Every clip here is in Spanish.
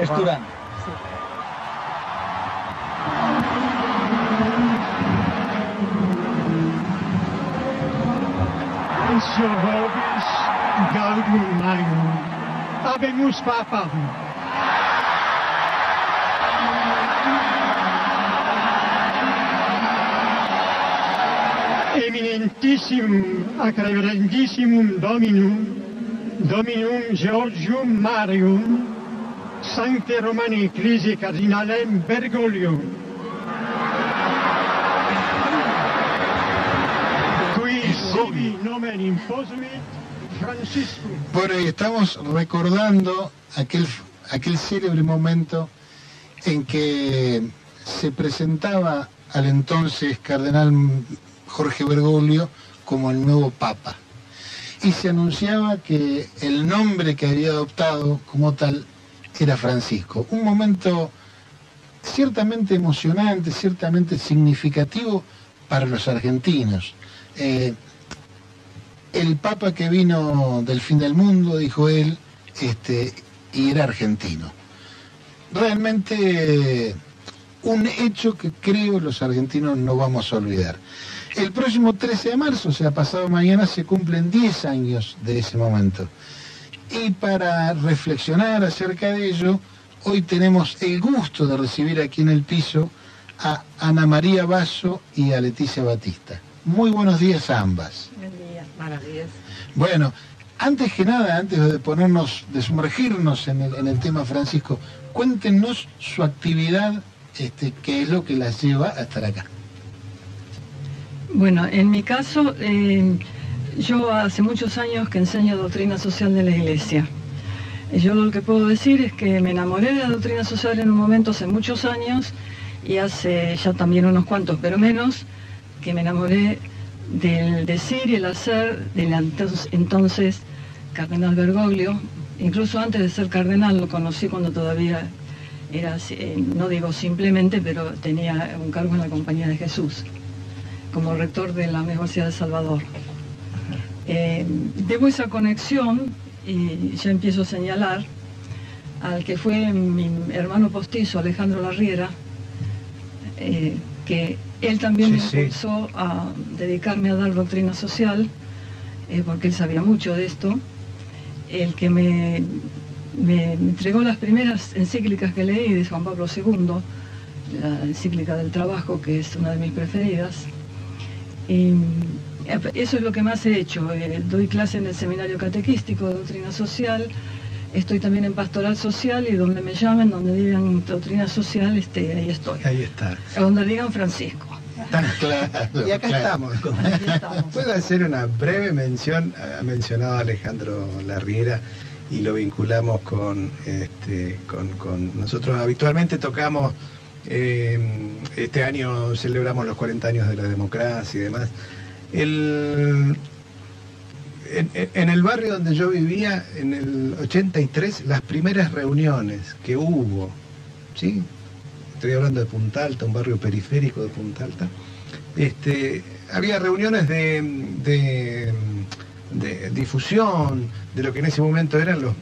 Es Turán. Vobis gaudium magnum. Habemus papam. Eminentissimum ac reverendissimum Dominum, Dominum Georgium Marium, Sancte Romani Ecclesiae Cardinalem Bergoglio, qui sibi nomen Franciscum. Bueno, y estamos recordando aquel, aquel célebre momento en que se presentaba al entonces cardenal Jorge Bergoglio como el nuevo papa. Y se anunciaba que el nombre que había adoptado como tal era Francisco. Un momento ciertamente emocionante, ciertamente significativo para los argentinos. Eh, el papa que vino del fin del mundo, dijo él, este, y era argentino. Realmente un hecho que creo los argentinos no vamos a olvidar. El próximo 13 de marzo, o sea, pasado mañana, se cumplen 10 años de ese momento. Y para reflexionar acerca de ello, hoy tenemos el gusto de recibir aquí en el piso a Ana María Basso y a Leticia Batista. Muy buenos días a ambas. Buen día. Buenos días. Bueno, antes que nada, antes de ponernos, de sumergirnos en el, en el tema Francisco, cuéntenos su actividad, este, qué es lo que las lleva a estar acá. Bueno, en mi caso, eh, yo hace muchos años que enseño doctrina social de la Iglesia. Yo lo que puedo decir es que me enamoré de la doctrina social en un momento hace muchos años y hace ya también unos cuantos, pero menos, que me enamoré del decir y el hacer del entonces, entonces cardenal Bergoglio. Incluso antes de ser cardenal lo conocí cuando todavía era, eh, no digo simplemente, pero tenía un cargo en la Compañía de Jesús como rector de la Universidad de Salvador. Eh, debo esa conexión, y ya empiezo a señalar, al que fue mi hermano postizo, Alejandro Larriera, eh, que él también me sí. impulsó a dedicarme a dar doctrina social, eh, porque él sabía mucho de esto, el que me, me entregó las primeras encíclicas que leí de Juan Pablo II, la encíclica del trabajo, que es una de mis preferidas. Y eh, eso es lo que más he hecho. Eh, doy clase en el seminario catequístico de doctrina social, estoy también en pastoral social y donde me llamen, donde digan doctrina social, este, ahí estoy. Ahí está. Donde digan Francisco. Tan claro. Y acá claro. estamos. Puedo hacer una breve mención, ha mencionado a Alejandro Larriera y lo vinculamos con, este, con, con- nosotros habitualmente tocamos, eh, este año celebramos los 40 años de la democracia y demás. El, en, en el barrio donde yo vivía, en el 83, las primeras reuniones que hubo, ¿sí? Estoy hablando de Punta Alta, un barrio periférico de Punta Alta. Este, había reuniones de, de- de difusión de lo que en ese momento eran los,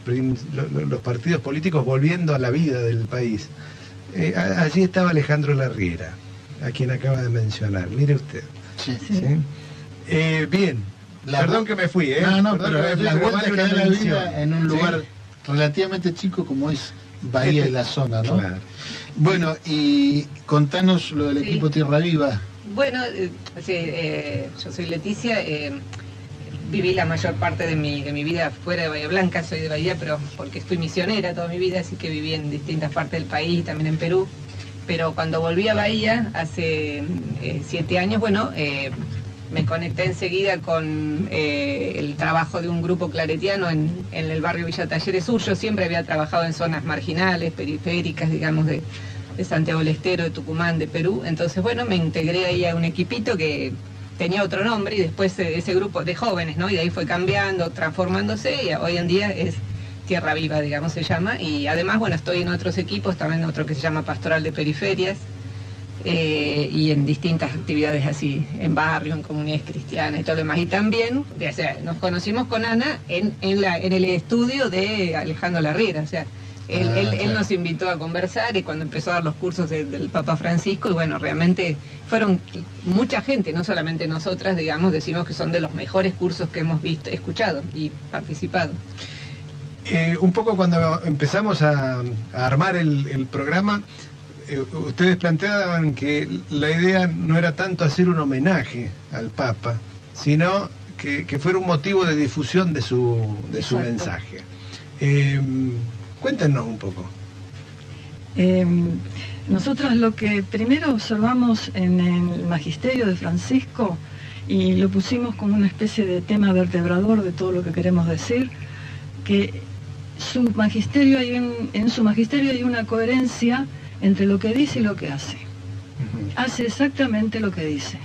los partidos políticos volviendo a la vida del país. Eh, allí estaba Alejandro Larriera, a quien acaba de mencionar. Mire usted. Sí. Sí. Eh, bien, La perdón que me fui, ¿eh? No, pero que me fui, la pero vuelta vale que una da la mención. vida en un ¿sí? lugar relativamente chico como es Bahía Este- de la Zona, ¿no? Claro. Bueno, y contanos lo del Sí. equipo Tierra Viva. Bueno, eh, sí, eh, yo soy Leticia. eh, viví la mayor parte de mi, de mi vida fuera de Bahía Blanca, soy de Bahía, pero porque fui misionera toda mi vida, así que viví en distintas partes del país, también en Perú. Pero cuando volví a Bahía, hace eh, siete años, bueno, eh, me conecté enseguida con eh, el trabajo de un grupo claretiano en, el barrio Villa Talleres Sur. Yo siempre había trabajado en zonas marginales, periféricas, digamos, de, de Santiago del Estero, de Tucumán, de Perú. Entonces, bueno, me integré ahí a un equipito que tenía otro nombre y después eh, ese grupo de jóvenes, ¿no? Y de ahí fue cambiando, transformándose y hoy en día es Tierra Viva, digamos, se llama. Y además, bueno, estoy en otros equipos, también otro que se llama Pastoral de Periferias eh, y en distintas actividades así, en barrio, en comunidades cristianas y todo lo demás. Y también, o sea, nos conocimos con Ana en, en, la, en el estudio de Alejandro Larriera, o sea, Él, Ah, él- nos invitó a conversar y cuando empezó a dar los cursos de- del Papa Francisco, y bueno, realmente fueron mucha gente, no solamente nosotras, digamos, decimos que son de los mejores cursos que hemos visto, escuchado y participado. Eh, un poco cuando empezamos a, a armar el, el programa, ustedes planteaban que la idea no era tanto hacer un homenaje al Papa, sino que, que fuera un motivo de difusión de su, de su mensaje. Eh, cuéntenos un poco. Eh, nosotras lo que primero observamos en el magisterio de Francisco y lo pusimos como una especie de tema vertebrador de todo lo que queremos decir, que su magisterio hay un- en su magisterio hay una coherencia entre lo que dice y lo que hace. Hace exactamente lo que dice.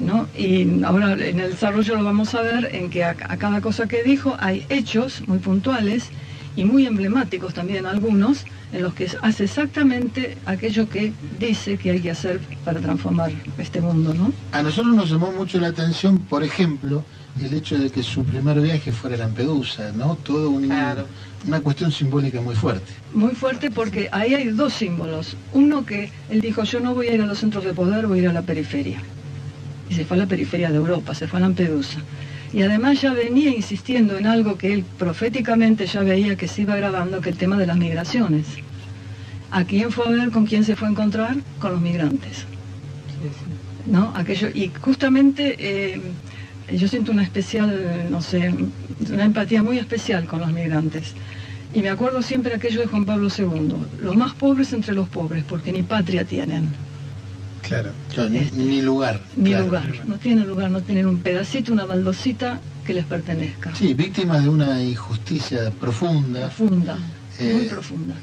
¿no? Y ahora en el desarrollo lo vamos a ver en que a, a cada cosa que dijo hay hechos muy puntuales y muy emblemáticos también algunos, en los que hace exactamente aquello que dice que hay que hacer para transformar este mundo, ¿no? A nosotros nos llamó mucho la atención, por ejemplo, el hecho de que su primer viaje fuera a Lampedusa, ¿no? Todo un- Claro. una cuestión simbólica muy fuerte. Muy fuerte porque ahí hay dos símbolos. Uno que él dijo, yo no voy a ir a los centros de poder, voy a ir a la periferia. Y se fue a la periferia de Europa, se fue a Lampedusa. Y además ya venía insistiendo en algo que él proféticamente ya veía que se iba grabando, que el tema de las migraciones. ¿A quién fue a ver con quién se fue a encontrar? Con los migrantes. ¿no? Aquello, y justamente eh, yo siento una especial, no sé, una empatía muy especial con los migrantes. Y me acuerdo siempre aquello de Juan Pablo II, los más pobres entre los pobres, porque ni patria tienen, Claro. Claro, ni, ni lugar. ni claro. lugar, no tienen lugar, no tienen un pedacito, una baldosita que les pertenezca. Sí, víctimas de una injusticia profunda. Profunda, muy Eh, profunda.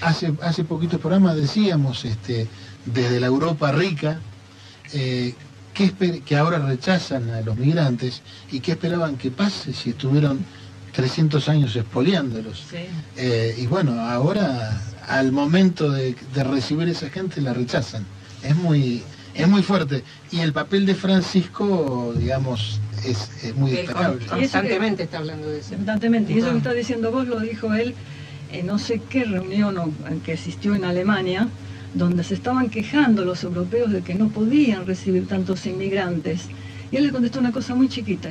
Hace, hace poquitos programas decíamos, este, desde la Europa rica, eh, ¿qué esper- que ahora rechazan a los migrantes y qué esperaban que pase si estuvieron 300 años expoliándolos. Sí. Eh, y bueno, ahora al momento de, de recibir esa gente la rechazan. Es muy, es muy fuerte. Y el papel de Francisco, digamos, es, es muy destacable. con- constantemente está hablando de eso. Constantemente. Y eso que está diciendo vos lo dijo él en no sé qué reunión que asistió en Alemania, donde se estaban quejando los europeos de que no podían recibir tantos inmigrantes. Y él le contestó una cosa muy chiquita.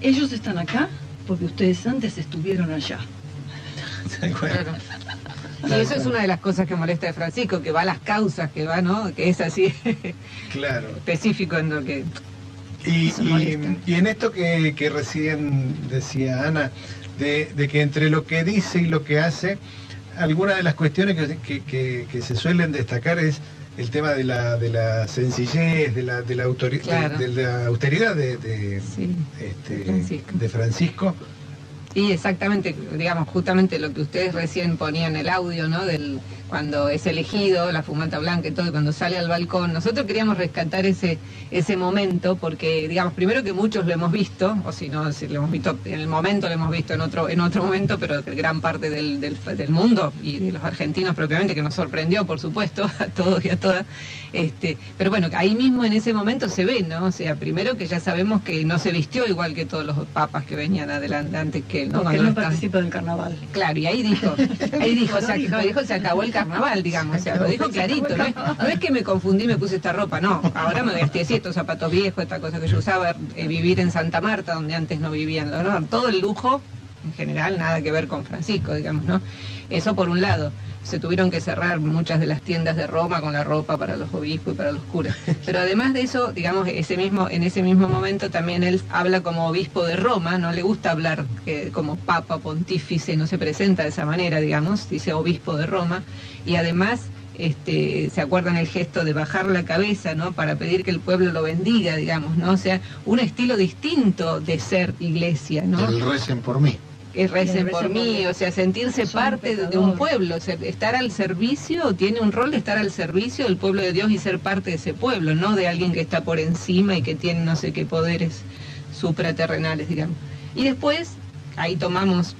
Ellos están acá porque ustedes antes estuvieron allá. Claro. Y eso es una de las cosas que molesta de Francisco, que va a las causas, que va, ¿no? Que es así Claro. específico en lo que... Y, y- y en esto que, que recién decía Ana, de, de que entre lo que dice y lo que hace, algunas de las cuestiones que, que- que- que se suelen destacar es el tema de la, de la sencillez, de la, de la, autori- Claro. de, de la austeridad de, de, Sí, este, Francisco. de Francisco. Y exactamente, digamos, justamente lo que ustedes recién ponían el audio, ¿no? Del cuando es elegido, la fumata blanca y todo, y cuando sale al balcón. Nosotros queríamos rescatar ese ese momento porque, digamos, primero que muchos lo hemos visto, o si no, si lo hemos visto en el momento, lo hemos visto en otro en otro momento, pero que gran parte del, del, del mundo y de los argentinos propiamente, que nos sorprendió, por supuesto, a todos y a todas. Este, pero bueno, ahí mismo en ese momento se ve, ¿no? O sea, primero que ya sabemos que no se vistió igual que todos los papas que venían adelante antes que él, ¿no? Porque Cuando él no está- participa del carnaval. Claro, y ahí dijo, ahí dijo, Lo se, dijo. no, dijo, se acabó el carnaval, digamos, o sea, lo dijo clarito, ¿no carnaval. no es que me confundí me puse esta ropa, no, ahora me vestí así, estos zapatos viejos, esta cosa que yo usaba, eh, vivir en Santa Marta, donde antes no vivían, ¿no? todo el lujo, en general, nada que ver con Francisco, digamos, ¿no? Eso por un lado. Se tuvieron que cerrar muchas de las tiendas de Roma con la ropa para los obispos y para los curas. Pero además de eso, digamos, ese mismo, en ese mismo momento también él habla como obispo de Roma, no le gusta hablar eh, como papa, pontífice, no se presenta de esa manera, digamos, dice obispo de Roma. Y además, este, se acuerdan el gesto de bajar la cabeza, ¿no? Para pedir que el pueblo lo bendiga, digamos, ¿no? O sea, un estilo distinto de ser iglesia, ¿no? El recen por mí. Que recen por mí, o sea, sentirse parte de, un pueblo, estar al servicio, tiene un rol de estar al servicio del pueblo de Dios y ser parte de ese pueblo, no de alguien que está por encima y que tiene no sé qué poderes supraterrenales, digamos. Y después, ahí tomamos,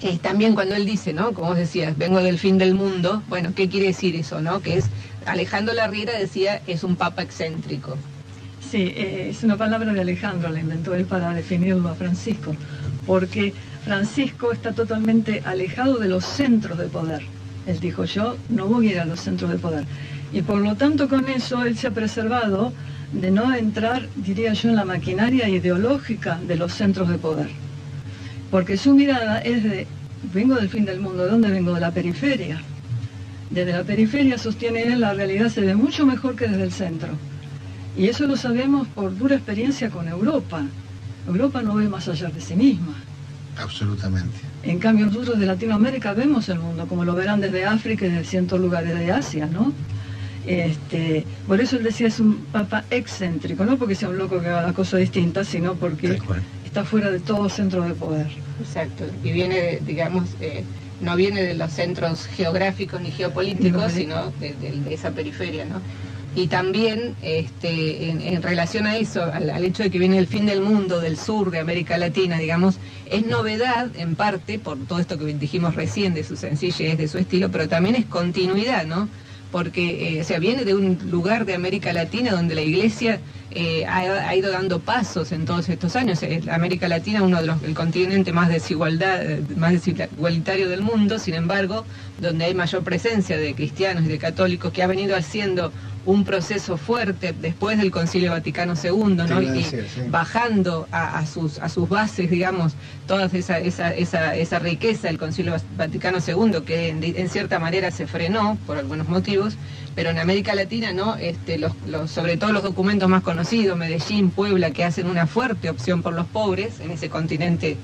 eh, también cuando él dice, ¿no? Como vos decías, vengo del fin del mundo, bueno, ¿qué quiere decir eso, no? Que es, Alejandro Larriera decía, es un papa excéntrico. Sí, eh, es una palabra de Alejandro, la inventó él para definirlo a Francisco, porque Francisco está totalmente alejado de los centros de poder. Él dijo, yo no voy a ir a los centros de poder. Y por lo tanto con eso él se ha preservado de no entrar, diría yo, en la maquinaria ideológica de los centros de poder. Porque su mirada es de, vengo del fin del mundo, ¿de dónde vengo? De la periferia. Desde la periferia, sostiene él, la realidad se ve mucho mejor que desde el centro. Y eso lo sabemos por dura experiencia con Europa. Europa no ve más allá de sí misma. Absolutamente. En cambio, nosotros de Latinoamérica vemos el mundo, como lo verán desde África y de cientos lugares de Asia, ¿no? Este, por eso él decía es un papa excéntrico, no porque sea un loco que haga las cosas distintas, sino porque está fuera de todo centro de poder. Exacto, y viene, digamos, eh, no viene de los centros geográficos ni geopolíticos, sino de, esa periferia, ¿no? Y también este, en, relación a eso, al, hecho de que viene el fin del mundo, del sur de América Latina, digamos, es novedad en parte por todo esto que dijimos recién de su sencillez, de su estilo, pero también es continuidad, ¿no? porque eh, o sea, viene de un lugar de América Latina donde la iglesia eh, ha, ido dando pasos en todos estos años. América Latina uno de los el continente más desigualdad, más desigualitario del mundo, sin embargo, donde hay mayor presencia de cristianos y de católicos que ha venido haciendo un proceso fuerte después del Concilio Vaticano II, ¿no? y bajando a, sus, a sus bases, digamos, toda esa, esa, esa, esa riqueza del Concilio Vaticano II, que en, cierta manera se frenó por algunos motivos, pero en América Latina, ¿no? Este, los, sobre todo los documentos más conocidos, Medellín, Puebla, que hacen una fuerte opción por los pobres en ese continente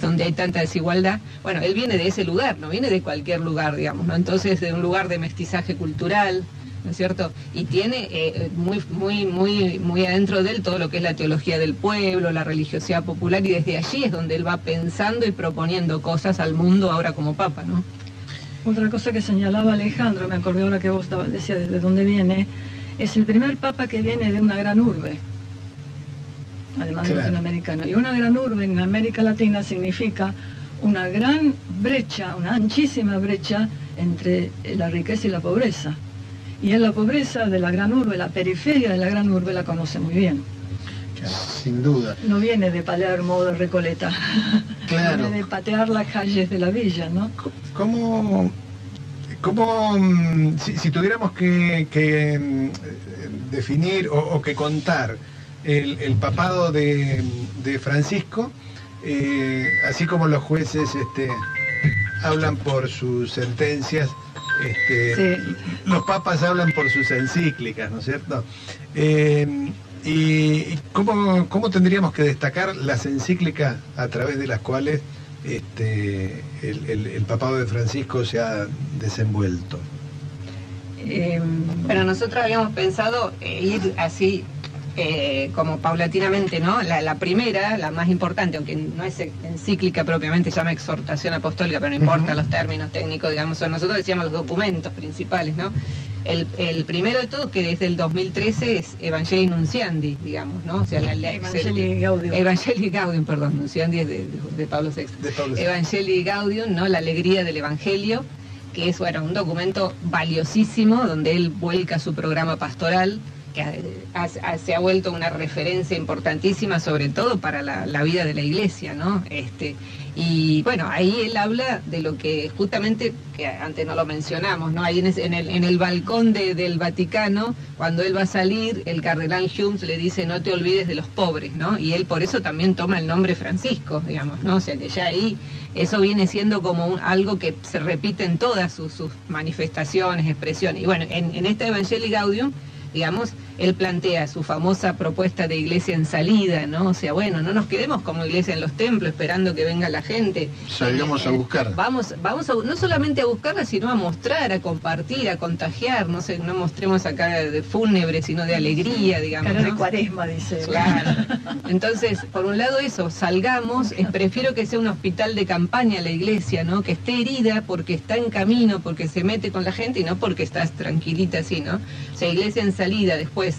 donde hay tanta desigualdad, bueno, él viene de ese lugar, no viene de cualquier lugar, digamos, ¿no? Entonces, de un lugar de mestizaje cultural, ¿no es cierto? Y tiene eh, muy, muy, muy, muy adentro de él todo lo que es la teología del pueblo, la religiosidad popular, y desde allí es donde él va pensando y proponiendo cosas al mundo ahora como papa, ¿no? Otra cosa que señalaba Alejandro, me acordé ahora que vos decías de dónde viene, es el primer papa que viene de una gran urbe, además de latinoamericano. Y una gran urbe en América Latina significa una gran brecha, una anchísima brecha entre la riqueza y la pobreza. Y en la pobreza de la gran urbe, la periferia de la gran urbe la conoce muy bien. Sin duda. No viene de Palermo de Recoleta. Claro. viene de patear las calles de la villa, ¿no? ¿Cómo, cómo mm, si, tuviéramos que, mm, definir o, que contar el, papado de, Francisco, eh, así como los jueces este, hablan por sus sentencias, este, los papas hablan por sus encíclicas, ¿no es cierto? Eh, ¿Y cómo, tendríamos que destacar las encíclicas a través de las cuales este, el, papado de Francisco se ha desenvuelto? Eh, pero nosotros habíamos pensado ir así eh, como paulatinamente, ¿no? La, primera, la más importante, aunque no es encíclica propiamente, se llama exhortación apostólica, pero no importa los términos técnicos, digamos, nosotros decíamos los documentos principales, ¿no? El, primero de todo, que desde el 2013 es Evangelii Nunciandi, digamos, ¿no? O sea, la, Evangelii Gaudium. Evangelii Gaudium, perdón, Nunciandi es de, Pablo VI. Evangelii Gaudium, ¿no? La alegría del Evangelio, que es, bueno, un documento valiosísimo donde él vuelca su programa pastoral, que se ha vuelto una referencia importantísima, sobre todo para la, vida de la iglesia, ¿no? Este, y bueno, ahí él habla de lo que justamente, que antes no lo mencionamos, ¿no? Ahí en, el, balcón del Vaticano, cuando él va a salir, el cardenal Humes le dice, no te olvides de los pobres, ¿no? Y él por eso también toma el nombre Francisco, digamos, ¿no? O sea que ya ahí eso viene siendo como algo que se repite en todas sus, manifestaciones, expresiones. Y bueno, en, en esta Evangelii Gaudium, digamos, él plantea su famosa propuesta de iglesia en salida, ¿no? O sea, bueno, no nos quedemos como iglesia en los templos esperando que venga la gente. Salgamos a buscar. Vamos, vamos a, no solamente a buscarla, sino a mostrar, a compartir, a contagiar, no sé, no mostremos acá de fúnebre, sino de alegría, digamos. Cara de cuaresma, dice. Claro. Entonces, por un lado eso, salgamos, prefiero que sea un hospital de campaña la iglesia, ¿no? Que esté herida porque está en camino, porque se mete con la gente y no porque estás tranquilita así, ¿no? O sea, iglesia en salida, después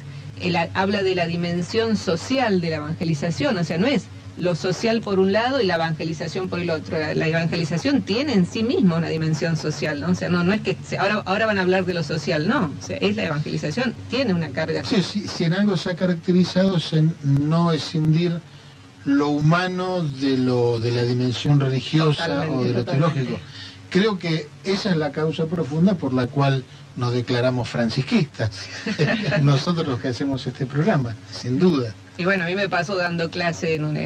él habla de la dimensión social de la evangelización, o sea, no es lo social por un lado y la evangelización por el otro. La, evangelización tiene en sí misma una dimensión social, ¿no? O sea, no, no es que ahora, ahora van a hablar de lo social, no. O sea, es la evangelización, tiene una carga. Sí, sí, si en algo se ha caracterizado es en no escindir lo humano de, lo, de la dimensión religiosa Totalmente, o de lo totalmente. teológico. Creo que esa es la causa profunda por la cual nos declaramos francisquistas, nosotros los que hacemos este programa, sin duda. Y bueno, a mí me pasó dando clase en un,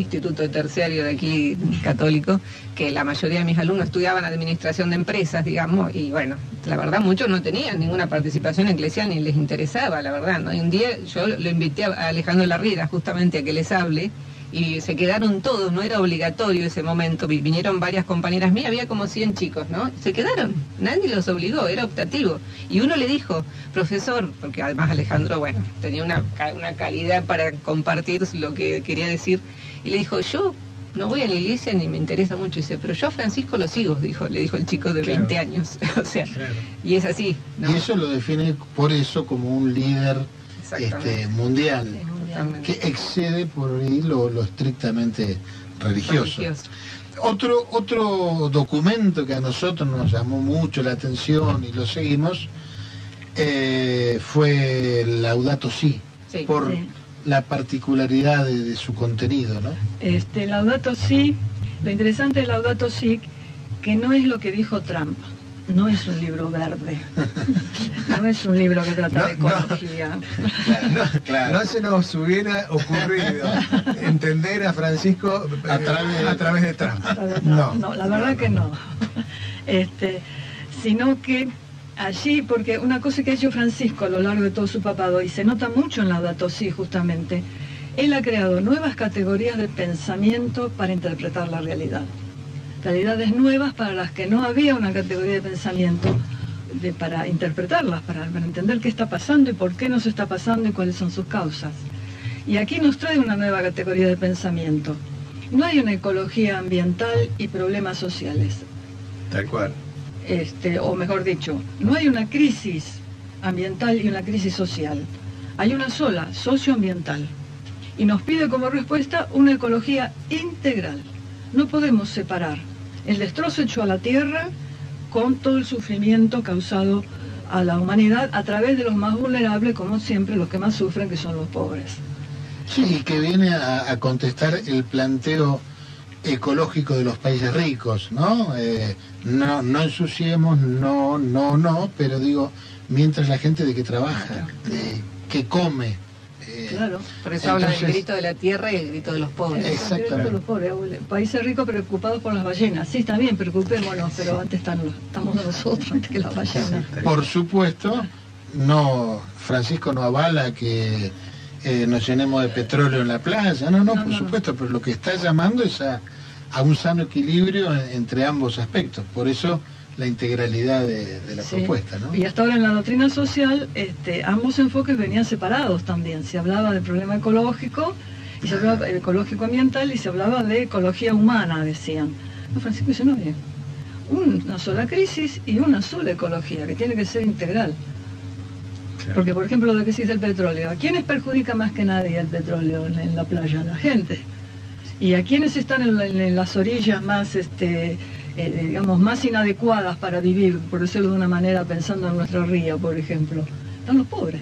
instituto terciario de aquí católico, que la mayoría de mis alumnos estudiaban administración de empresas, digamos, y bueno, la verdad muchos no tenían ninguna participación eclesial ni les interesaba, la verdad. Y un día yo lo invité a Alejandro Larriera justamente a que les hable y se quedaron todos, no era obligatorio ese momento, vi- vinieron varias compañeras mías, había como 100 chicos, ¿no? Se quedaron, nadie los obligó, era optativo. Y uno le dijo, profesor, porque además Alejandro, bueno, tenía una, una calidad para compartir lo que quería decir, y le dijo, yo no voy a la iglesia ni me interesa mucho, dice, pero yo a Francisco lo sigo, dijo, le dijo el chico de Claro. 20 años, o sea, Claro. y es así, ¿no? Y eso lo define por eso como un líder este, mundial. Que excede por ahí lo, lo estrictamente religioso. Religioso. Otro, otro documento que a nosotros nos llamó mucho la atención y lo seguimos eh, fue Laudato Si, Sí. por Sí. la particularidad de, de su contenido, ¿no? Este, Laudato Si, lo interesante de Laudato Si, que no es lo que dijo Trump, no es un libro verde, no es un libro que trata de No, no. ecología. No se nos hubiera ocurrido entender a Francisco eh, A través de- a través de Trump. No, no, la verdad que no. Este, sino que allí, porque una cosa que ha hecho Francisco a lo largo de todo su papado, y se nota mucho en Laudato Si justamente, él ha creado nuevas categorías de pensamiento para interpretar la realidad. Realidades nuevas para las que no había una categoría de pensamiento de- para interpretarlas, para, para entender qué está pasando y por qué nos está pasando y cuáles son sus causas. Y aquí nos trae una nueva categoría de pensamiento. No hay una ecología ambiental y problemas sociales. Tal cual. Este, o mejor dicho, no hay una crisis ambiental y una crisis social. Hay una sola, socioambiental. Y nos pide como respuesta una ecología integral. No podemos separar el destrozo hecho a la tierra con todo el sufrimiento causado a la humanidad a través de los más vulnerables, como siempre, los que más sufren, que son los pobres. Sí, y que viene a, contestar el planteo ecológico de los países ricos, ¿no? Eh, no, no ensuciemos, no, no, no, pero digo, mientras la gente de que trabaja, que come. Claro. Por eso habla del grito de la tierra y el grito de los pobres. Exactamente. Los pobres, países ricos preocupados por las ballenas. Sí, está bien, preocupémonos, pero antes están estamos nosotros antes que las ballenas. Por supuesto, no, Francisco no avala que eh, nos llenemos de petróleo en la playa, no, no, No, por no, no. supuesto, pero lo que está llamando es a, a un sano equilibrio en- entre ambos aspectos, por eso la integralidad de, de la Sí. propuesta, ¿no? Y hasta ahora en la doctrina social, este, ambos enfoques venían separados también. Se hablaba del problema ecológico, y se hablaba de ecológico ambiental, y se hablaba de ecología humana, decían. No, Francisco dice, no, bien. Una sola crisis y una sola ecología, que tiene que ser integral. Porque, por ejemplo, lo que sí es el petróleo. ¿A quiénes perjudica más que nadie el petróleo en, la playa? La gente. ¿Y a quiénes están en las orillas más, este, eh, digamos, más inadecuadas para vivir, por decirlo de una manera, pensando en nuestra ría, por ejemplo? Están los pobres.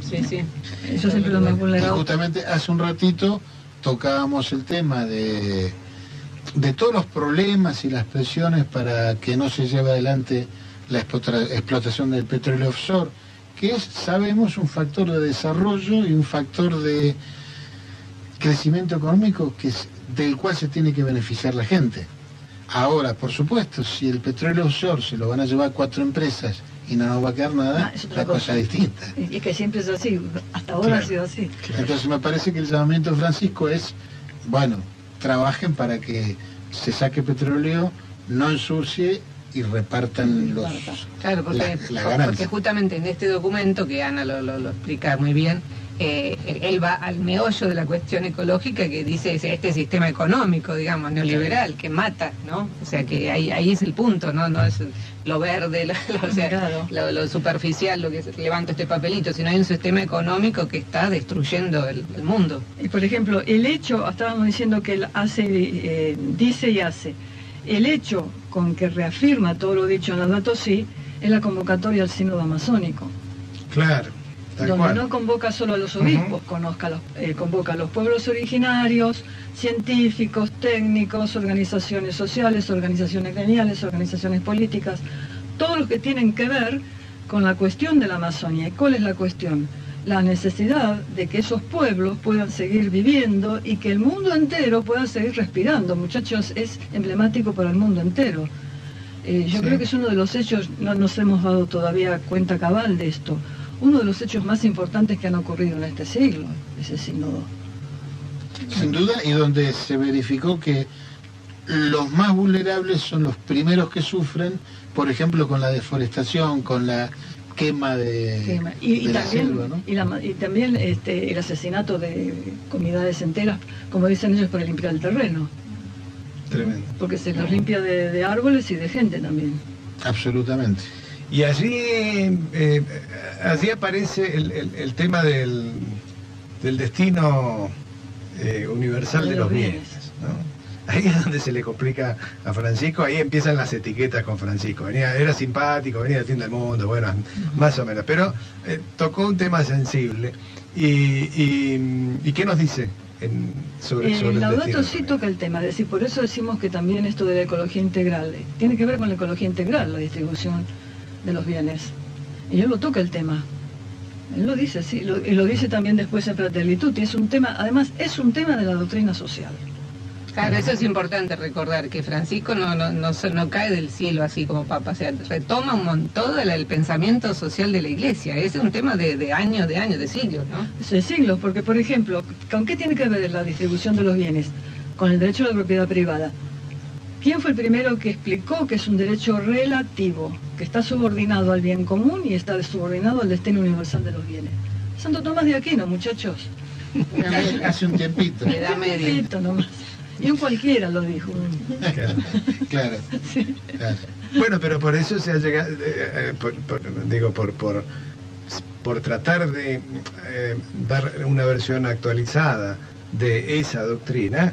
Sí, sí. Ellos siempre los más Y vulnerables. justamente hace un ratito tocábamos el tema de, de todos los problemas y las presiones para que no se lleve adelante la explota- explotación del petróleo offshore, que es, sabemos, un factor de desarrollo y un factor de crecimiento económico que es- del cual se tiene que beneficiar la gente. Ahora, por supuesto, si el petróleo offshore se lo van a llevar cuatro empresas y no nos va a quedar nada, Ah, es la cosa cosa. es distinta. Y es que siempre es así, hasta ahora Claro. ha sido así. Entonces me parece que el llamamiento de Francisco es, bueno, trabajen para que se saque petróleo, no ensucie y repartan los, Claro, porque, la, la porque justamente en este documento, que Ana lo, lo- lo explica muy bien, eh, él va al meollo de la cuestión ecológica que dice es este sistema económico, digamos, neoliberal, que mata, ¿no? O sea, que ahí, ahí es el punto, ¿no? No es lo verde, lo, lo- o sea, Claro. lo, lo superficial, lo que es, levanto este papelito, sino hay un sistema económico que está destruyendo el, el mundo. Y por ejemplo, el hecho, estábamos diciendo que él hace, eh, dice y hace, el hecho con que reafirma todo lo dicho en los datos sí, es la convocatoria al sínodo amazónico. Claro. Tal donde cual. no convoca solo a los obispos, conozca los- eh, convoca a los pueblos originarios, científicos, técnicos, organizaciones sociales, organizaciones gremiales, organizaciones políticas, todos los que tienen que ver con la cuestión de la Amazonia. ¿Y cuál es la cuestión? La necesidad de que esos pueblos puedan seguir viviendo y que el mundo entero pueda seguir respirando. Muchachos, es emblemático para el mundo entero. Eh, yo Sí. creo que es uno de los hechos, no nos hemos dado todavía cuenta cabal de esto, uno de los hechos más importantes que han ocurrido en este siglo, ese sínodo. Sin duda, y donde se verificó que los más vulnerables son los primeros que sufren, por ejemplo, con la deforestación, con la quema de, Quema. Y, y de la también, selva, ¿no? y, la- y también este, el asesinato de comunidades enteras, como dicen ellos, para limpiar el terreno, Tremendo. porque se los limpia de, de árboles y de gente también. Absolutamente. Y allí, eh, allí aparece el, el- el tema del, del destino eh, universal de, los bienes. ¿no? Ahí es donde se le complica a Francisco, ahí empiezan las etiquetas con Francisco. Venía, era simpático, venía del fin del mundo, bueno, más o menos. Pero eh, tocó un tema sensible. ¿Y, y, y qué nos dice en- sobre, sobre el Laudato sí toca el tema, es decir, por eso decimos que también esto de la ecología integral, tiene que ver con la ecología integral, la distribución de los bienes. Y él lo toca el tema. Él lo dice, sí, lo- y lo dice también después en Fratelli Tutti, es un tema, además es un tema de la doctrina social. Claro, eso es importante recordar, que Francisco no, no, no, cae del cielo así como papa, o sea, retoma un montón del el pensamiento social de la iglesia. Ese es un tema de, de años, de años, de siglos, ¿no? De siglos, porque por ejemplo, ¿con qué tiene que ver la distribución de los bienes? Con el derecho a la propiedad privada. ¿Quién fue el primero que explicó que es un derecho relativo, que está subordinado al bien común y está subordinado al destino universal de los bienes? Santo Tomás de Aquino, muchachos. Hace- un tiempito. Le da media. Repito nomás. Y un cualquiera lo dijo. Claro. Claro, Sí. claro. Bueno, pero por eso se ha llegado, eh, eh, por- por- digo, por, por, por tratar de eh, dar una versión actualizada de esa doctrina,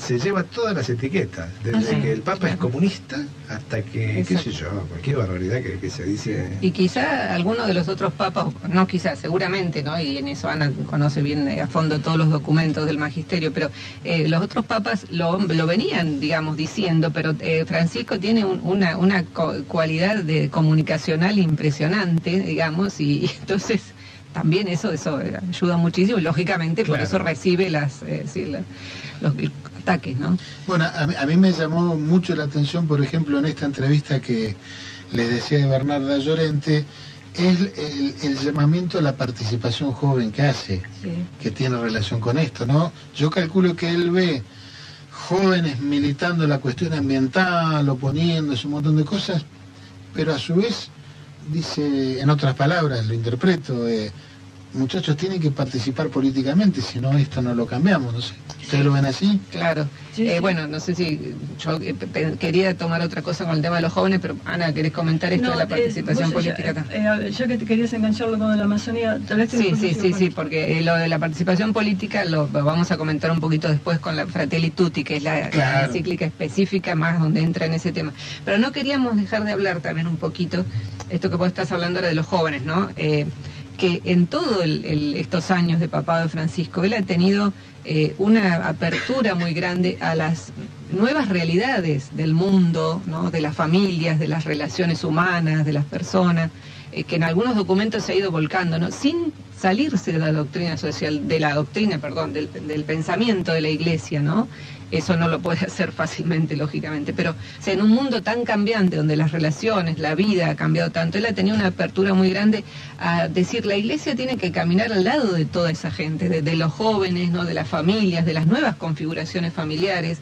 se lleva todas las etiquetas, desde Ah, sí, que el Papa es comunista hasta que, qué sé yo, cualquier barbaridad que, que se dice. Y quizá alguno de los otros papas, no quizá, seguramente, ¿no? Y en eso Ana conoce bien eh, a fondo todos los documentos del magisterio, pero eh, los otros papas lo, lo venían, digamos, diciendo, pero eh, Francisco tiene un- una, una cualidad de comunicacional impresionante, digamos, y, y entonces también eso, eso ayuda muchísimo, y lógicamente por eso recibe las, eh, sí, la- los ataques, ¿no? Bueno, a mí, a mí me llamó mucho la atención, por ejemplo, en esta entrevista que les decía de Bernarda Llorente, es el, el llamamiento a la participación joven que hace, Sí. que tiene relación con esto, ¿no? Yo calculo que él ve jóvenes militando la cuestión ambiental, oponiéndose un montón de cosas, pero a su vez dice, en otras palabras, lo interpreto, eh, muchachos tienen que participar políticamente, si no esto no lo cambiamos, no sé. ¿Ustedes lo ven así? Claro. Sí, Eh, sí. Bueno, no sé si yo eh, quería tomar otra cosa con el tema de los jóvenes, pero Ana, ¿querés comentar esto No, de la eh, participación vos, política? eh, ya que te querías engancharlo con la Amazonía, tal vez te Sí, sí, sí, sí, porque eh, lo de la participación política lo vamos a comentar un poquito después con la Fratelli Tutti, que es la, la Claro. encíclica específica más donde entra en ese tema. Pero no queríamos dejar de hablar también un poquito, esto que vos estás hablando ahora de los jóvenes, ¿no? Que en todos estos años de papado de Francisco, él ha tenido eh, una apertura muy grande a las nuevas realidades del mundo, ¿no? de las familias, de las relaciones humanas, de las personas, eh, que en algunos documentos se ha ido volcando, sin salirse de la doctrina social, de la doctrina, perdón, del, del pensamiento de la iglesia, ¿no? Eso no lo puede hacer fácilmente, lógicamente, pero en un mundo tan cambiante, donde las relaciones, la vida ha cambiado tanto, él ha tenido una apertura muy grande a decir, la iglesia tiene que caminar al lado de toda esa gente, de, de los jóvenes, ¿no? de las familias, de las nuevas configuraciones familiares.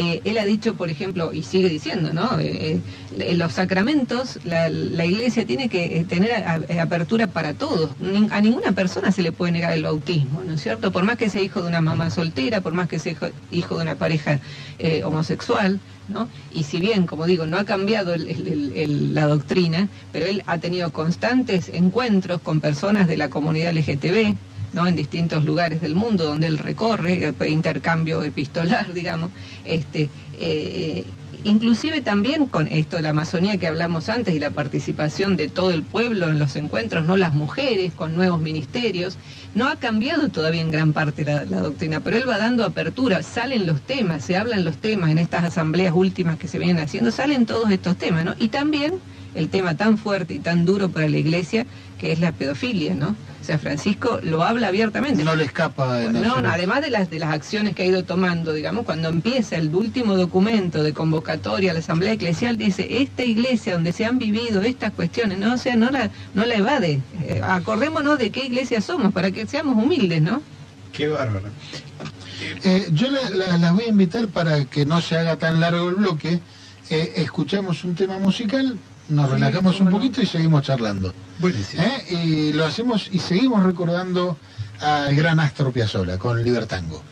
Eh, él ha dicho, por ejemplo, y sigue diciendo, ¿no? Eh, eh, los sacramentos, la, iglesia tiene que tener apertura para todos. A ninguna persona se le puede negar el bautismo, ¿no es cierto? Por más que sea hijo de una mamá soltera, por más que sea hijo, de una pareja homosexual, ¿no? Y si bien, como digo, no ha cambiado la doctrina, pero él ha tenido constantes encuentros con personas de la comunidad LGTB, en distintos lugares del mundo donde él recorre, eh, intercambio epistolar, digamos, este, eh, inclusive también con esto de la Amazonía que hablamos antes y la participación de todo el pueblo en los encuentros, no las mujeres, con nuevos ministerios, no ha cambiado todavía en gran parte la, la doctrina, pero él va dando apertura, salen los temas, se hablan los temas en estas asambleas últimas que se vienen haciendo, salen todos estos temas, ¿no? Y también el tema tan fuerte y tan duro para la iglesia que es la pedofilia, ¿no? O sea, Francisco lo habla abiertamente. No le escapa. en No, además de las, de las acciones que ha ido tomando, digamos, cuando empieza el último documento de convocatoria a la Asamblea Eclesial, dice, esta iglesia donde se han vivido estas cuestiones, no, o sea, no la, no la evade. Eh, acordémonos de qué iglesia somos, para que seamos humildes, ¿no? Qué bárbaro. Eh, yo la- la- las voy a invitar para que no se haga tan largo el bloque. eh, escuchamos un tema musical, nos relajamos un poquito y seguimos charlando. Buenísimo. ¿eh? Y lo hacemos y seguimos recordando al gran Astor Piazzolla con Libertango.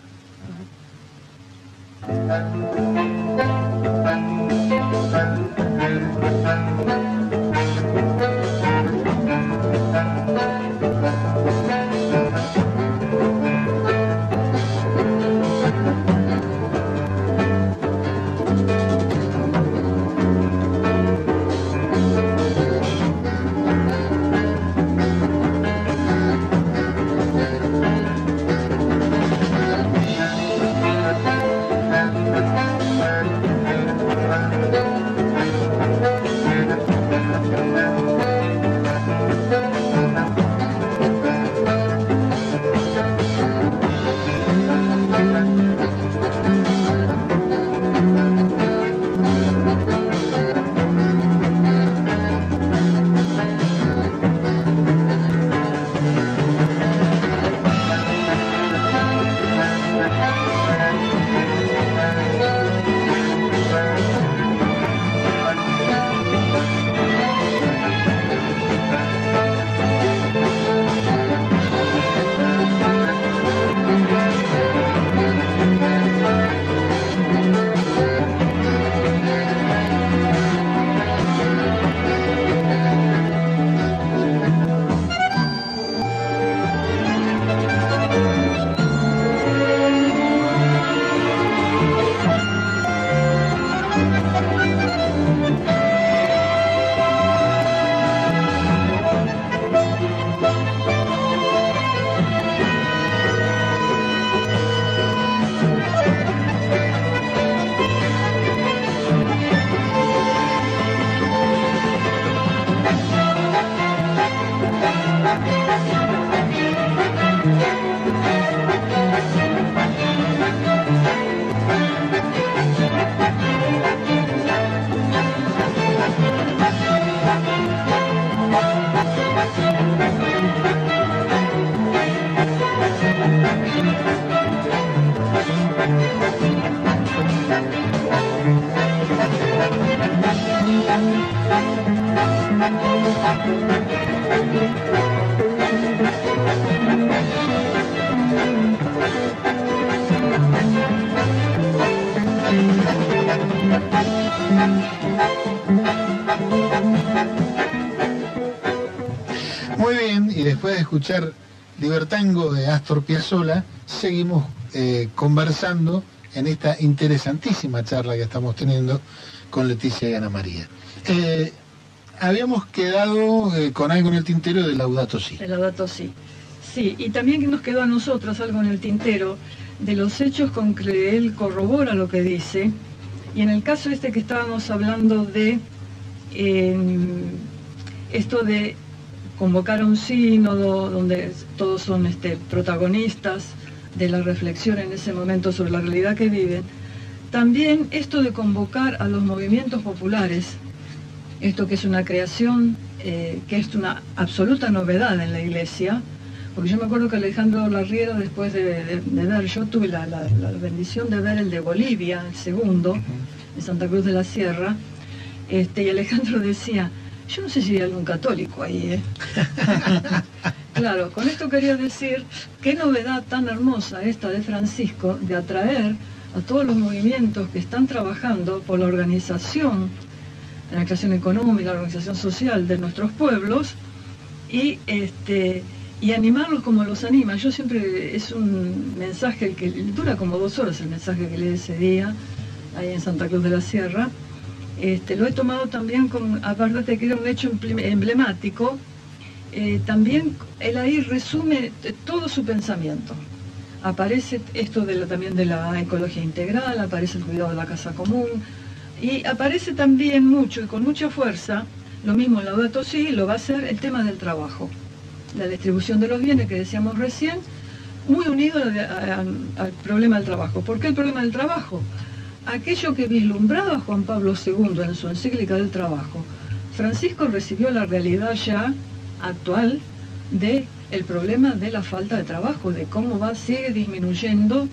Muy bien, y después de escuchar Libertango de Astor Piazzolla, seguimos eh, conversando en esta interesantísima charla que estamos teniendo con Leticia y Ana María. Eh, habíamos quedado eh, con algo en el tintero de Laudato Si. El dato sí. Sí, y también nos quedó a nosotros algo en el tintero de los hechos con que él corrobora lo que dice. Y en el caso este que estábamos hablando de eh, esto de convocar a un sínodo donde todos son este, protagonistas de la reflexión en ese momento sobre la realidad que viven, también esto de convocar a los movimientos populares, esto que es una creación, eh, que es una absoluta novedad en la iglesia, porque yo me acuerdo que Alejandro Larriera, después de, de- de ver, yo tuve la, la- la bendición de ver el de Bolivia, el segundo, de Santa Cruz de la Sierra, este, y Alejandro decía, yo no sé si hay algún católico ahí, ¿eh? claro, con esto quería decir, qué novedad tan hermosa esta de Francisco de atraer a todos los movimientos que están trabajando por la organización, la creación económica, la organización social de nuestros pueblos, y este y animarlos como los anima. Yo siempre es un mensaje que dura como dos horas el mensaje que leí ese día ahí en Santa Cruz de la Sierra. Este, lo he tomado también, con, aparte de que era un hecho emblemático, eh, también él ahí resume todo su pensamiento. Aparece esto también de la ecología integral, aparece el cuidado de la casa común, y aparece también mucho y con mucha fuerza, lo mismo en Laudato Si, lo va a hacer el tema del trabajo, la distribución de los bienes que decíamos recién, muy unido al problema del trabajo. ¿Por qué el problema del trabajo? aquello que vislumbraba Juan Pablo II en su encíclica del trabajo, Francisco recibió la realidad ya actual de el problema de la falta de trabajo, de cómo va, sigue disminuyendo,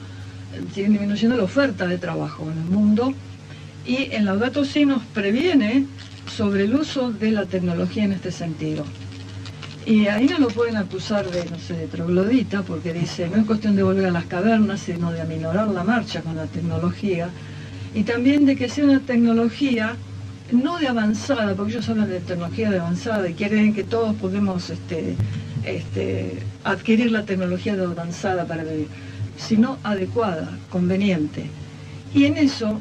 sigue disminuyendo la oferta de trabajo en el mundo. Y en Laudato Si nos previene sobre el uso de la tecnología en este sentido. Y ahí no lo pueden acusar de, no sé, de troglodita, porque dice, no es cuestión de volver a las cavernas, sino de aminorar la marcha con la tecnología y también de que sea una tecnología no de avanzada, porque ellos hablan de tecnología de avanzada y quieren que todos podemos este, este, adquirir la tecnología de avanzada para vivir, sino adecuada, conveniente. Y en eso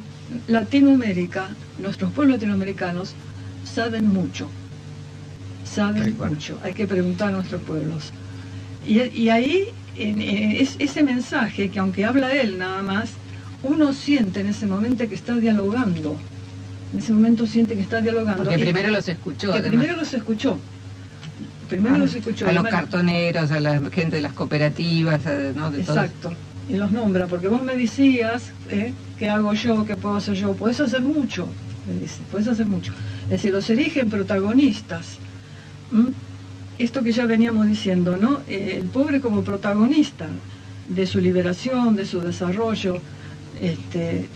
Latinoamérica, nuestros pueblos latinoamericanos, saben mucho, saben mucho, hay que preguntar a nuestros pueblos. Y, ahí es, ese mensaje que aunque habla él nada más, uno siente en ese momento que está dialogando. En ese momento siente que está dialogando. Porque primero los escuchó. primero los escuchó. Primero los escuchó. A los cartoneros, a la gente de las cooperativas, ¿no? Exacto. Y los nombra, porque vos me decías, ¿eh? ¿qué hago yo? ¿Qué puedo hacer yo? Puedes hacer mucho, me dice, puedes hacer mucho. Es decir, los erigen protagonistas. Esto que ya veníamos diciendo, ¿no? Eh, el pobre como protagonista de su liberación, de su desarrollo, este,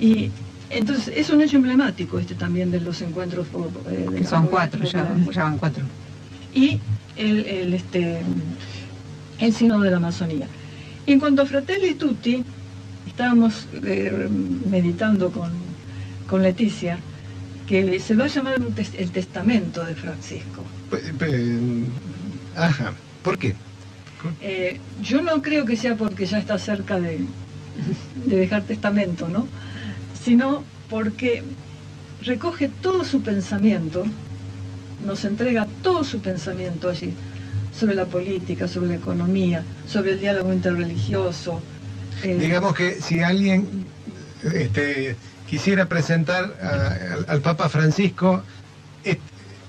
y entonces es un hecho emblemático este también de los encuentros. Eh, son cuatro, ya, van cuatro. Y el, este, el Sino de la Amazonía. Y en cuanto a Fratelli Tutti, estábamos eh, meditando con, con, Leticia, que se va a llamar el testamento de Francisco. Ajá, ¿por qué? Eh, yo no creo que sea porque ya está cerca de, de dejar testamento, ¿no? Sino porque recoge todo su pensamiento, nos entrega todo su pensamiento allí, sobre la política, sobre la economía, sobre el diálogo interreligioso. Eh, Digamos que si alguien este, quisiera presentar al, Papa Francisco,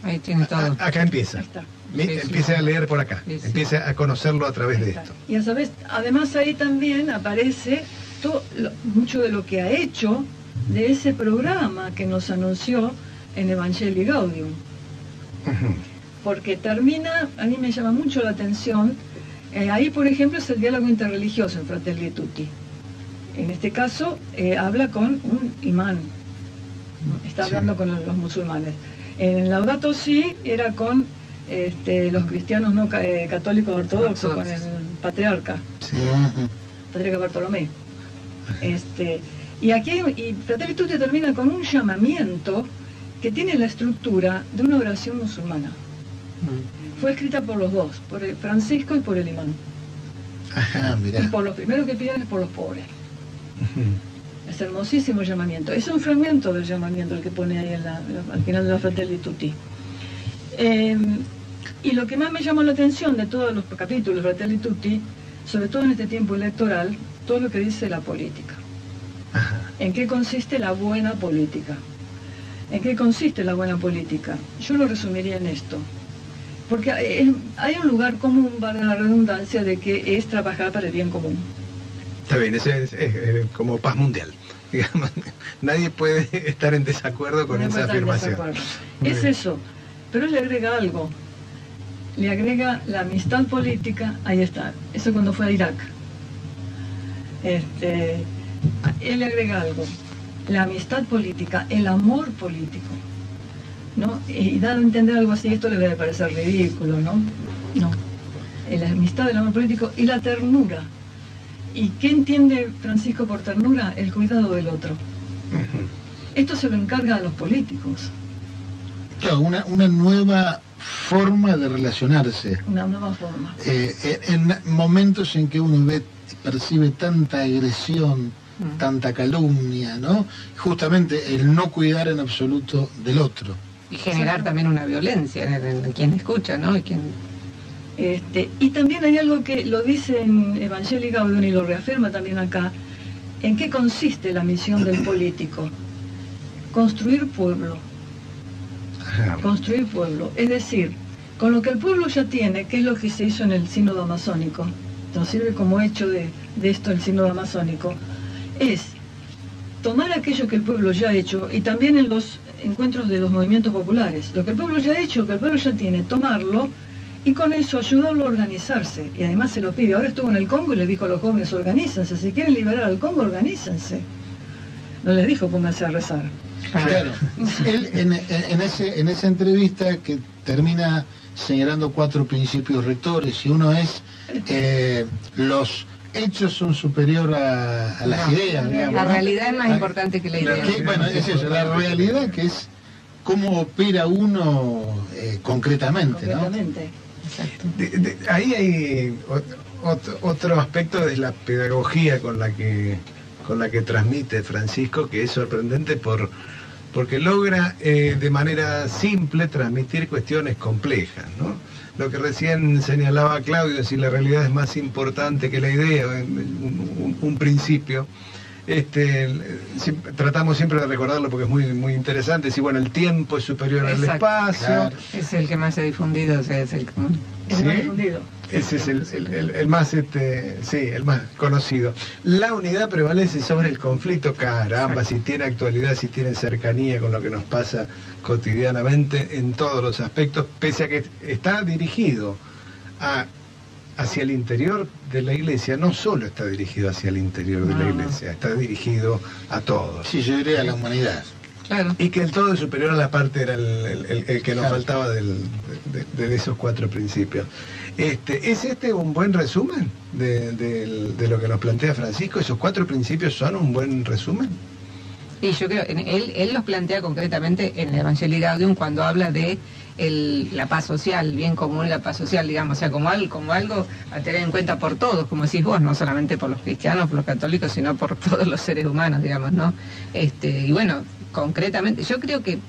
Ahí tiene todo. acá empieza. empiece a leer por acá, empiece a conocerlo a través de esto. Y a sabes, además ahí también aparece mucho de lo que ha hecho de ese programa que nos anunció en Evangelii Gaudium. Porque termina, a mí me llama mucho la atención, eh, ahí por ejemplo es el diálogo interreligioso en Fratelli Tutti. En este caso eh, habla con un imán, está hablando con los, musulmanes. En Laudato Si era con este, los cristianos no eh, católicos ortodoxos, con el patriarca, patriarca Bartolomé. Este, y aquí y Fratelli Tutti termina con un llamamiento que tiene la estructura de una oración musulmana. Mm. Fue escrita por los dos, por el Francisco y por el imán. Y por los primeros que piden es por los pobres. Es hermosísimo llamamiento. Es un fragmento del llamamiento el que pone ahí al final de la Fratelli Tutti. Em, y lo que más me llamó la atención de todos los capítulos de Fratelli Tutti, sobre todo en este tiempo electoral, todo lo que dice la política. ¿En qué consiste la buena política? ¿En qué consiste la buena política? Yo lo resumiría en esto. Porque hay un lugar común, para la redundancia, de que es trabajar para el bien común. Está bien, es, es, como paz mundial. nadie puede estar en desacuerdo con esa afirmación. Es eso. Pero le agrega algo. Le agrega la amistad política, ahí está. Eso cuando fue a Irak este, él le agrega algo, la amistad política, el amor político. ¿no? Y dado a entender algo así, esto le debe parecer ridículo, ¿no? No. La amistad, el amor político y la ternura. ¿Y qué entiende Francisco por ternura? El cuidado del otro. Esto se lo encarga a los políticos. Claro, una, una nueva forma de relacionarse. Una nueva forma. Eh, en momentos en que uno ve percibe tanta agresión Mm. tanta calumnia, ¿no? Justamente el no cuidar en absoluto del otro. Y generar también una violencia en, en quien escucha, ¿no? Y quien... Este, y también hay algo que lo dice en Evangelii Gaudium y lo reafirma también acá, en qué consiste la misión del político. Construir pueblo, construir pueblo. Es decir, con lo que el pueblo ya tiene, que es lo que se hizo en el sínodo amazónico, nos sirve como hecho de, de esto el sínodo amazónico, es tomar aquello que el pueblo ya ha hecho y también en los encuentros de los movimientos populares, lo que el pueblo ya ha hecho, que el pueblo ya tiene, tomarlo y con eso ayudarlo a organizarse. Y además se lo pide. Ahora estuvo en el Congo y le dijo a los jóvenes, organícense, si quieren liberar al Congo, organícense. No les dijo pónganse a rezar. Claro. Él en, en- ese, en esa entrevista que termina señalando cuatro principios rectores y uno es eh, los hechos son superior a, a las No, ideas. digamos, La ¿no? realidad es más Ah, importante que la idea. que, bueno, es eso, la realidad que es cómo opera uno eh, concretamente, ¿no? Ahí hay ot- ot- otro aspecto de la pedagogía con la que con la que transmite Francisco que es sorprendente por porque logra eh, de manera simple transmitir cuestiones complejas, ¿no? Lo que recién señalaba Claudio, si la realidad es más importante que la idea, un principio. Este, siempre- tratamos siempre de recordarlo porque es muy, muy interesante. Si bueno, el tiempo es superior al espacio, Claro. Es el que más se ha difundido, o sea, es el más difundido. Ese es el, el- el- el más, este, sí, el más conocido. La unidad prevalece sobre el conflicto, caramba, si tiene actualidad, si tiene cercanía con lo que nos pasa cotidianamente en todos los aspectos, pese a que está dirigido a- hacia el interior de la iglesia, no solo está dirigido hacia el interior de la iglesia, está dirigido a todos. Sí, yo diría a la humanidad. Claro. Y que el todo es superior a la parte era el, el- el- el que nos Claro. faltaba del- de, de esos cuatro principios. Este, ¿Es este un buen resumen de, de lo que nos plantea Francisco? ¿Esos cuatro principios son un buen resumen? Y yo creo, él, él los plantea concretamente en el Evangelii Gaudium cuando habla de el- la paz social, bien común, la paz social, digamos, o sea, como algo, como algo a tener en cuenta por todos, como decís vos, no solamente por los cristianos, por los católicos, sino por todos los seres humanos, digamos, ¿no? Este, y bueno, concretamente, yo creo que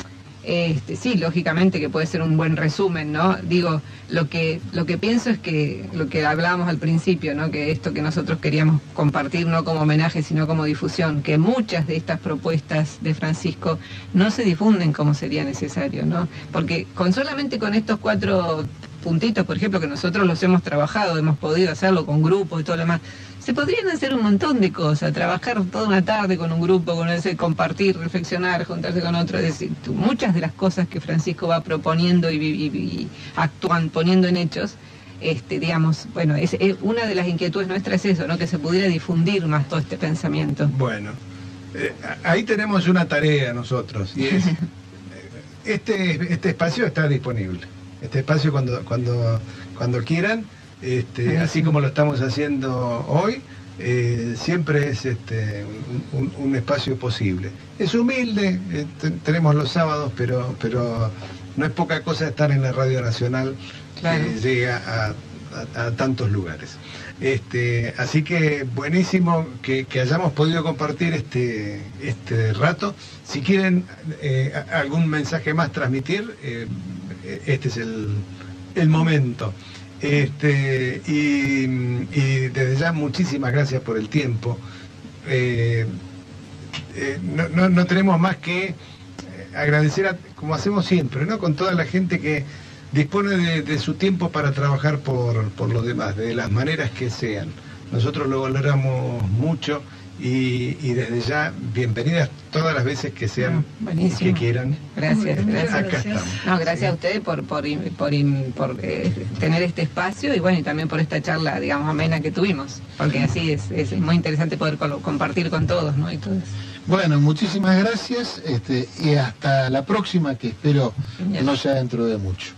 este, sí, lógicamente que puede ser un buen resumen, ¿no? Digo, lo que, lo que pienso es que lo que hablábamos al principio, ¿no? Que esto que nosotros queríamos compartir no como homenaje, sino como difusión, que muchas de estas propuestas de Francisco no se difunden como sería necesario, ¿no? Porque con solamente con estos cuatro puntitos, por ejemplo, que nosotros los hemos trabajado, hemos podido hacerlo con grupos y todo lo demás, se podrían hacer un montón de cosas, trabajar toda una tarde con un grupo, con ese, compartir, reflexionar, juntarse con otros, es decir, muchas de las cosas que Francisco va proponiendo y, y- y actúan, poniendo en hechos, este, digamos, bueno, es, es- una de las inquietudes nuestras es eso, ¿no? Que se pudiera difundir más todo este pensamiento. Bueno, eh, ahí tenemos una tarea nosotros y es, este, este espacio está disponible. Este espacio cuando, cuando, cuando quieran, este, así como lo estamos haciendo hoy, eh, siempre es este, un, espacio posible. Es humilde, eh, te- tenemos los sábados, pero, pero no es poca cosa estar en la Radio Nacional Claro. que llega a, a- a tantos lugares. Este, así que buenísimo que, que hayamos podido compartir este, este rato. Si quieren eh, algún mensaje más transmitir, eh, este es el, el momento. Este, y, desde ya muchísimas gracias por el tiempo. Eh, eh, no, no- no tenemos más que eh, agradecer, como hacemos siempre, ¿no? con toda la gente que dispone de, de su tiempo para trabajar por, por los demás, de las maneras que sean. Nosotros lo valoramos mucho y, y desde ya, bienvenidas todas las veces que sean Ah, y que quieran. Gracias, gracias. Acá estamos. No, gracias a ustedes por, por, por, por, eh, tener este espacio y bueno, y también por esta charla, digamos, amena que tuvimos, porque así es, es muy interesante poder compartir con todos, ¿no? Y todas. Bueno, muchísimas gracias este, y hasta la próxima que espero Genial. no sea dentro de mucho.